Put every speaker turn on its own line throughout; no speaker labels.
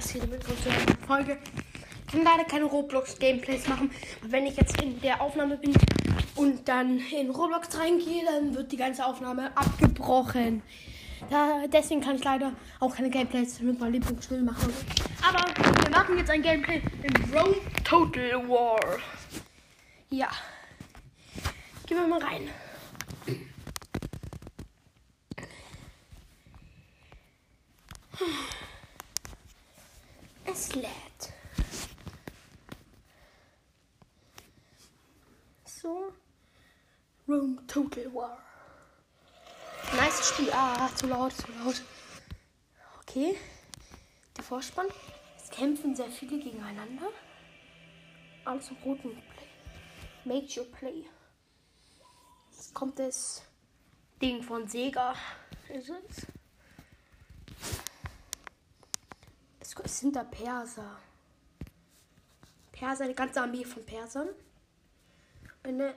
Hier mit unserer Folge. Ich kann leider keine Roblox-Gameplays machen. Wenn ich jetzt in der Aufnahme bin und dann in Roblox reingehe, dann wird die ganze Aufnahme abgebrochen. Da, deswegen kann ich leider auch keine Gameplays mit meinem Lieblingsspiel machen. Aber wir machen jetzt ein Gameplay in Rome Total War. Ja. Gehen wir mal rein. Es lädt. So. Rome Total War. Nice Spiel. Ah, zu laut, zu laut. Okay. Der Vorspann. Es kämpfen sehr viele gegeneinander. Alles im roten Play. Make your play. Jetzt kommt das Ding von Sega. Ist es? Es sind da Perser. Perser, eine ganze Armee von Persern. Eine,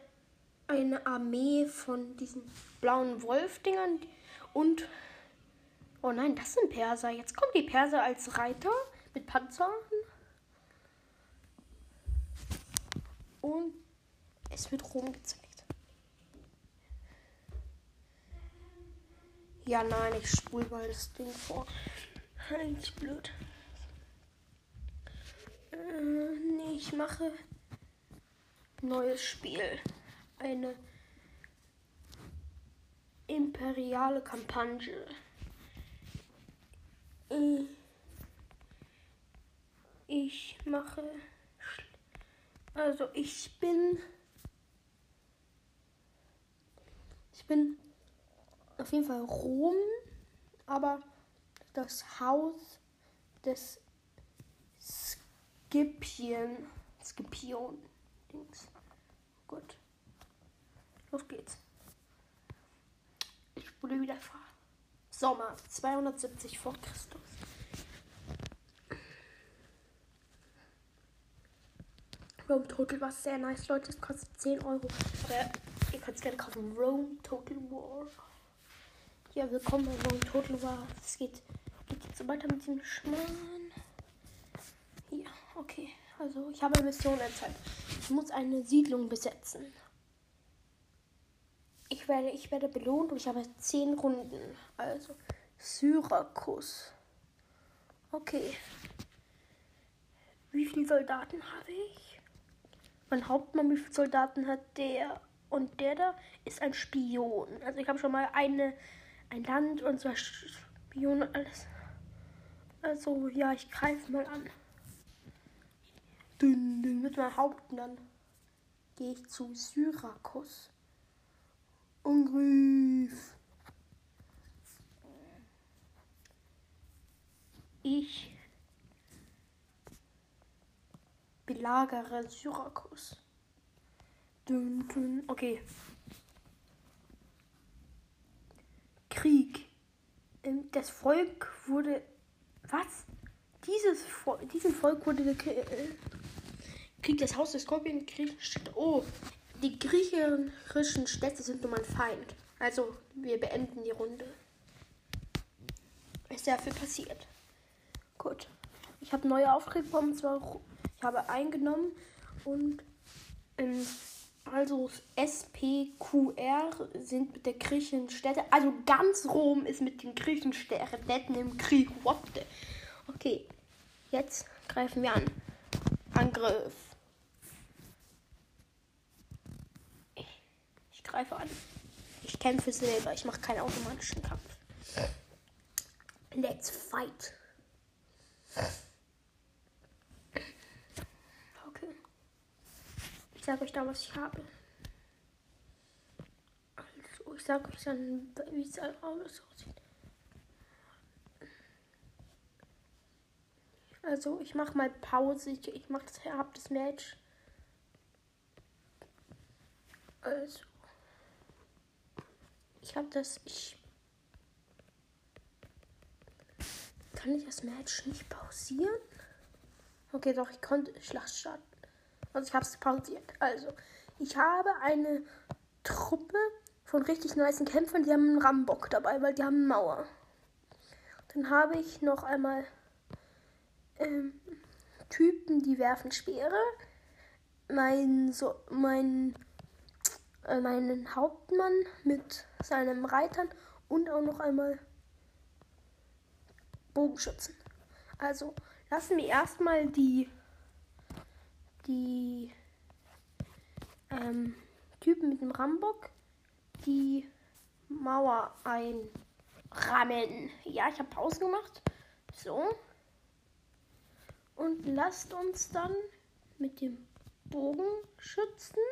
eine Armee von diesen blauen Wolfdingern und. Oh nein, das sind Perser. Jetzt kommen die Perser als Reiter mit Panzern. Und es wird Rom gezeigt. Ja, nein, ich spule mal das Ding vor. Eins blöd. Äh, nee, ich mache neues Spiel. Eine imperiale Kampagne. Äh, ich mache. Also ich bin. Ich bin auf jeden Fall Rom, aber das Haus des Skipien. Skipion. Dings. Gut. Los geht's. Ich spule wieder vor. Sommer 270 vor Christus. Rome Total war sehr nice, Leute. Es kostet 10 Euro. Aber ihr könnt es gerne kaufen. Rome Total War. Ja, willkommen bei Rome Total War. Es geht, geht jetzt so weiter mit dem Schmarrn. Hier, okay. Also, ich habe eine Mission erzählt. Ich muss eine Siedlung besetzen. Ich werde, ich werde belohnt und ich habe 10 Runden. Also, Syrakus. Okay. Wie viele Soldaten habe ich? Mein Hauptmann, wie viele Soldaten hat der? Und der da ist ein Spion. Also ich habe schon mal eine, ein Land und zwei Spione und alles. Also ja, ich greife mal an. Dün, dün, mit meinem Hauptmann gehe ich zu Syrakus. Angriff. Ich belagere Syrakus. Dün, dün. Okay. Krieg. Ähm, Das Volk wurde. Was? Dieses Vo diesem Volk wurde der Krie- äh, Krieg das Haus des Skorpion Griechenstädte. Oh, die griechischen Städte sind nun mein Feind. Also, wir beenden die Runde. Ist sehr viel passiert. Gut. Ich habe neue Aufträge bekommen. Zwar, ich habe eingenommen und ähm, also SPQR sind mit der griechischen Städte. Also ganz Rom ist mit den griechischen Städten im Krieg. What the? Okay. Jetzt greifen wir an. Angriff. Ich, ich greife an. Ich kämpfe selber. Ich mache keinen automatischen Kampf. Let's fight. Okay. Ich sage euch da, was ich habe. Also, ich sage euch dann, wie es alles aussieht. Also, ich mache mal Pause. Ich, ich mache das, das Match. Also. Ich habe das. Ich. Kann ich das Match nicht pausieren? Okay, doch, ich konnte Schlacht starten. Also ich habe es pausiert. Also, ich habe eine Truppe von richtig nicen Kämpfern, die haben einen Rambock dabei, weil die haben eine Mauer. Dann habe ich noch einmal ähm, Typen, die werfen Speere. Mein, so, mein, meinen Hauptmann mit seinen Reitern und auch noch einmal Bogenschützen. Also lassen wir erstmal die, die ähm, Typen mit dem Rambock die Mauer einrammen. Ja, ich habe Pause gemacht. So. Und lasst uns dann mit dem Bogenschützen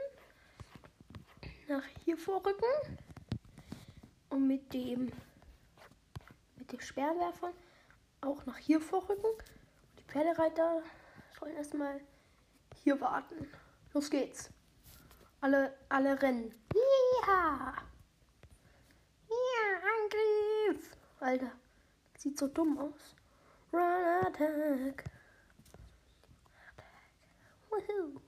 nach hier vorrücken. Und mit dem mit dem Speerwerfer auch nach hier vorrücken. Die Pferdereiter sollen erstmal hier warten. Los geht's. Alle, alle rennen. Ja! Ja, Angriff! Alter, sieht so dumm aus. Run Attack! Woohoo!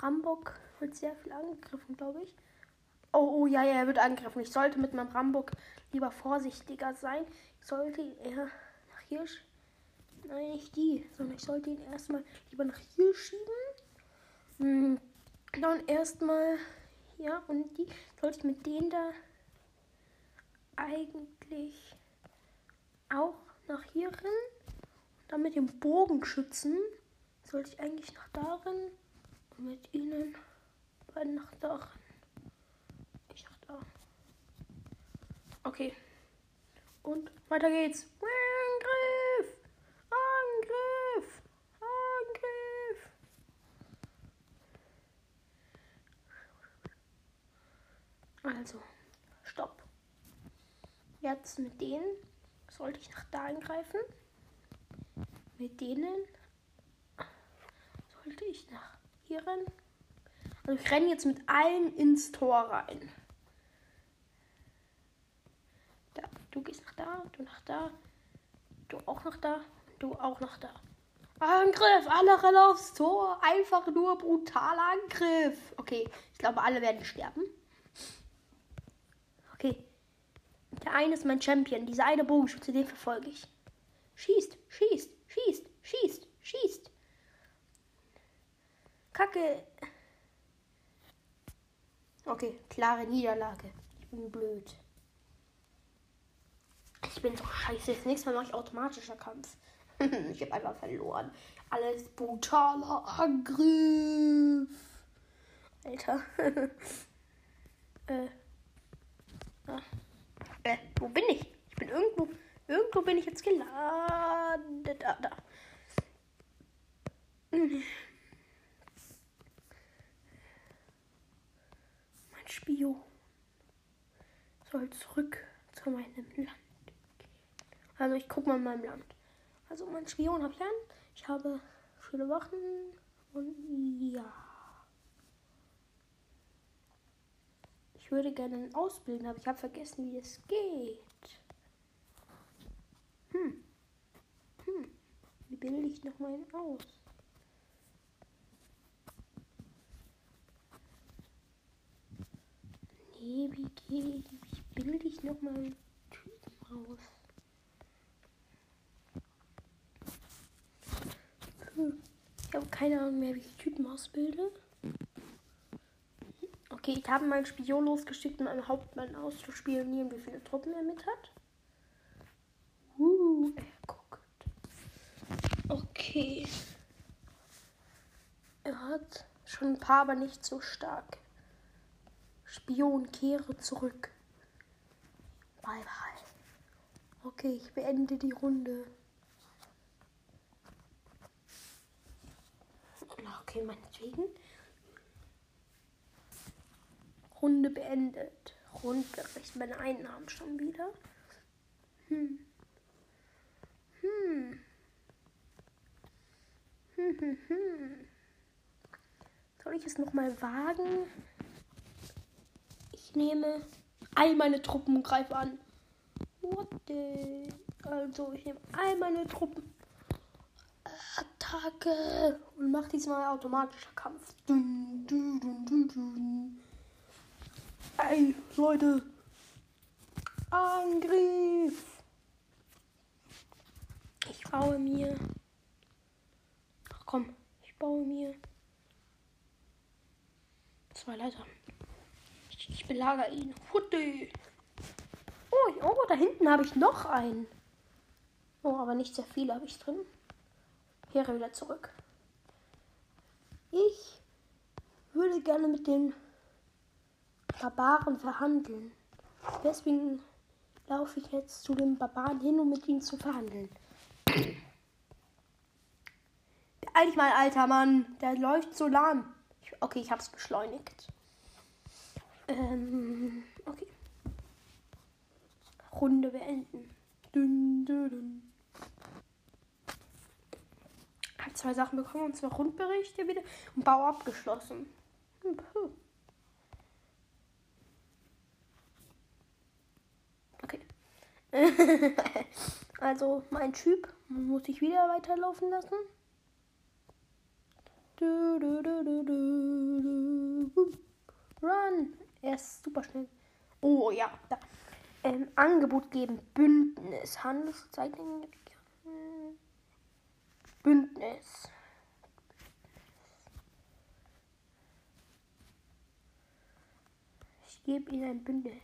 Rambock wird sehr viel angegriffen, glaube ich. Oh, oh, ja, ja, er wird angegriffen. Ich sollte mit meinem Rambock lieber vorsichtiger sein. Ich sollte eher nach hier. Nein, nicht die, sondern ich sollte ihn erstmal lieber nach hier schieben. Hm, dann erstmal, ja, und die sollte ich mit denen da eigentlich auch nach hier rennen. Und dann mit dem Bogenschützen sollte ich eigentlich nach da und mit ihnen rennen. Ich nach da. Okay. Und weiter geht's. Angriff! Angriff! Angriff! Also, stopp. Jetzt mit denen sollte ich nach da eingreifen. Mit denen sollte ich nach hier rennen. Also ich renne jetzt mit allen ins Tor rein. Da, du gehst nach da, du nach da, du auch nach da, du auch nach da. Angriff, alle rennen aufs Tor. Einfach nur brutaler Angriff. Okay, ich glaube, alle werden sterben. Okay. Der eine ist mein Champion. Dieser eine Bogenschütze, den verfolge ich. Schießt, schießt, schießt, schießt, schießt. Kacke. Okay, klare Niederlage. Ich bin blöd. Ich bin so scheiße. Das nächste Mal mache ich automatischer Kampf. ich habe einfach verloren. Alles brutaler Angriff. Alter. äh. Ah. Äh, wo bin ich? Ich bin irgendwo. Irgendwo bin ich jetzt gelandet. Da, da. Mein Spion soll zurück zu meinem Land. Also ich gucke mal in meinem Land. Also mein Spion habe ich. Ich habe viele Wachen und ja. Ich würde gerne ausbilden, aber ich habe vergessen, wie es geht. Hm. Hm. Wie bilde ich noch mal aus? Wie gehe ich? Bilde ich noch mal einen Typen aus? Hm. Ich habe keine Ahnung mehr, wie ich Typen ausbilde. Okay, ich habe meinen Spion losgeschickt, um einen Hauptmann auszuspionieren, wie viele Truppen er mit hat. Uh, er guckt. Okay. Er hat schon ein paar, aber nicht so stark. Spion, kehre zurück. Bye bye. Okay, ich beende die Runde. Okay, meinetwegen. Runde beendet. Rundbericht. Meine Einnahmen schon wieder. Hm. Hm. Hm, hm, hm. Soll ich es nochmal wagen? Nehme all meine Truppen und greife an. What the? Also, ich nehme all meine Truppen. Attacke. Und mache diesmal automatischer Kampf. Dun, dun, dun. Ey, Leute. Angriff. Ich baue mir. Ach komm, ich baue mir zwei Leiter. Ich, belagere ihn. Hutte. Oh, oh, da hinten habe ich noch einen. Oh, aber nicht sehr viele habe ich drin. Kehre wieder zurück. Ich würde gerne mit den Barbaren verhandeln. Deswegen laufe ich jetzt zu den Barbaren hin, um mit ihnen zu verhandeln. Beeil dich mal, alter Mann. Der läuft so lahm. Okay, ich hab's beschleunigt. Ähm, okay. Runde beenden. Dün, dün, dün. Hab zwei Sachen bekommen, und zwar Rundberichte wieder und Bau abgeschlossen. Hm, puh. Okay. also, mein Typ muss ich wieder weiterlaufen lassen. Run! Er ist super schnell. Oh ja, da. Ähm, Angebot geben. Bündnis. Handelszeichnungen. Bündnis. Ich gebe ihnen ein Bündnis.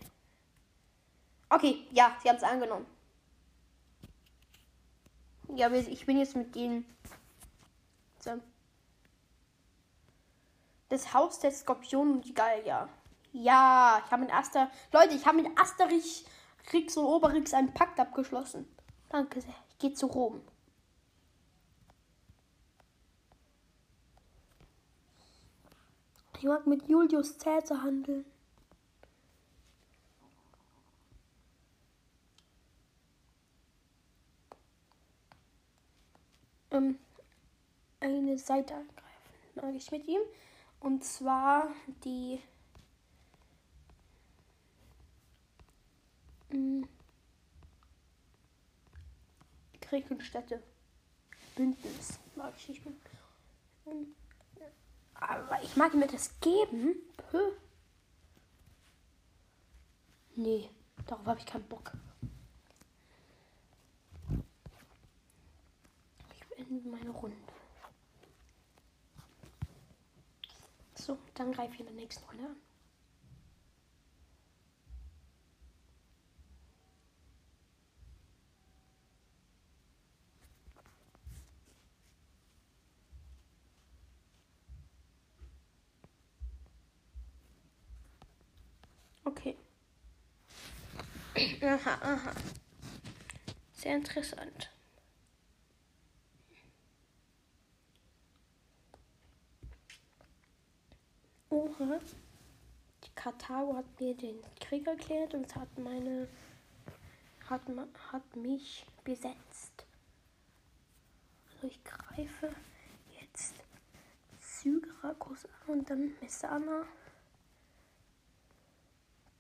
Okay, ja, sie haben es angenommen. Ja, ich bin jetzt mit denen. Das Haus der Skorpion und die Gallier. Ja, ich habe mit Aster. Leute, ich habe mit Asterich, Rix und Oberrix einen Pakt abgeschlossen. Danke sehr. Ich gehe zu Rom. Ich mag mit Julius Caesar handeln. Ähm, eine Seite angreifen. Mag ich mit ihm. Und zwar die Krieg und Städte. Bündnis mag ich nicht aber ich mag mir das geben. Puh. Nee, darauf habe ich keinen Bock. Ich beende meine Runde. So, dann greife ich in der nächsten Runde an. Okay. Aha, aha. Sehr interessant. Oha. Die Karthago hat mir den Krieg erklärt und hat meine hat, hat mich besetzt. Also ich greife jetzt Syrakus an und dann Messana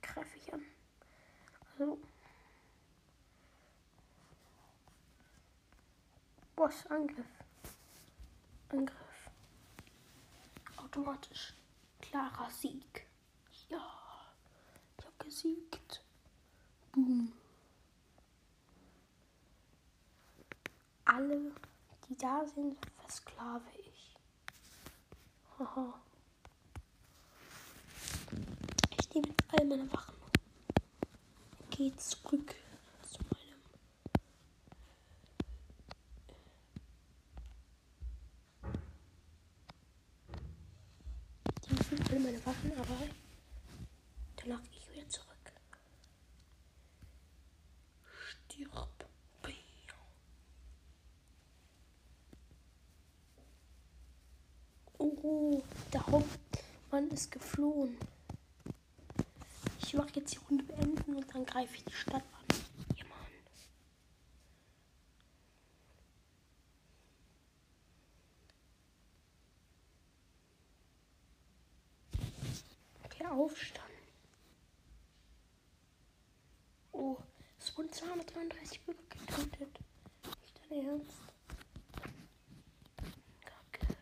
greife ich an. Also Boss Angriff. Angriff. Automatisch. Klarer Sieg. Ja. Ich habe gesiegt. Boom. Alle, die da sind, versklave ich. Haha. Ich nehme all meine Wachen. Gehe zurück zu meinem. Ich nehme all meine Waffen, aber danach gehe ich wieder zurück. Stirb. Oh, der Hauptmann ist geflohen. Ich mache jetzt die Runde beenden und dann greife ich die Stadt an. Ja, Mann. Okay, Aufstand. Oh, es wurden 233 Bürger getötet. Nicht dein Ernst? Kacke.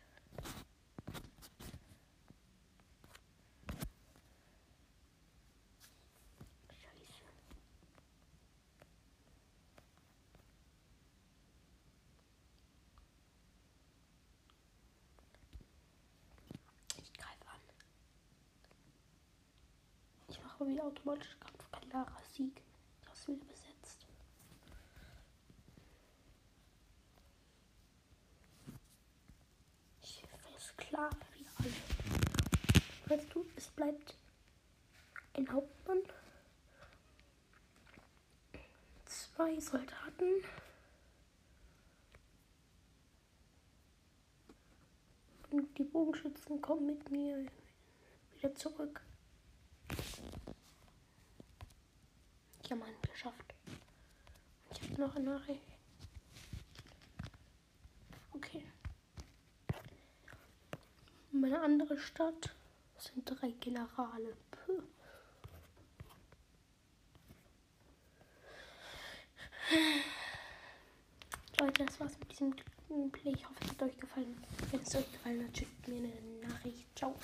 Scheiße. Sprache wie automatischer Kampf, klarer Sieg. Das wieder besetzt. Ich versklave wieder alle. Weißt du, es bleibt ein Hauptmann, zwei Soldaten. Und die Bogenschützen kommen mit mir wieder zurück. Ich habe einen geschafft. Ich habe noch eine Nachricht. Okay. Meine andere Stadt sind drei Generale. Puh. Leute, das war's mit diesem Play. Ich hoffe, es hat euch gefallen. Wenn es euch gefallen hat, schickt mir eine Nachricht. Ciao.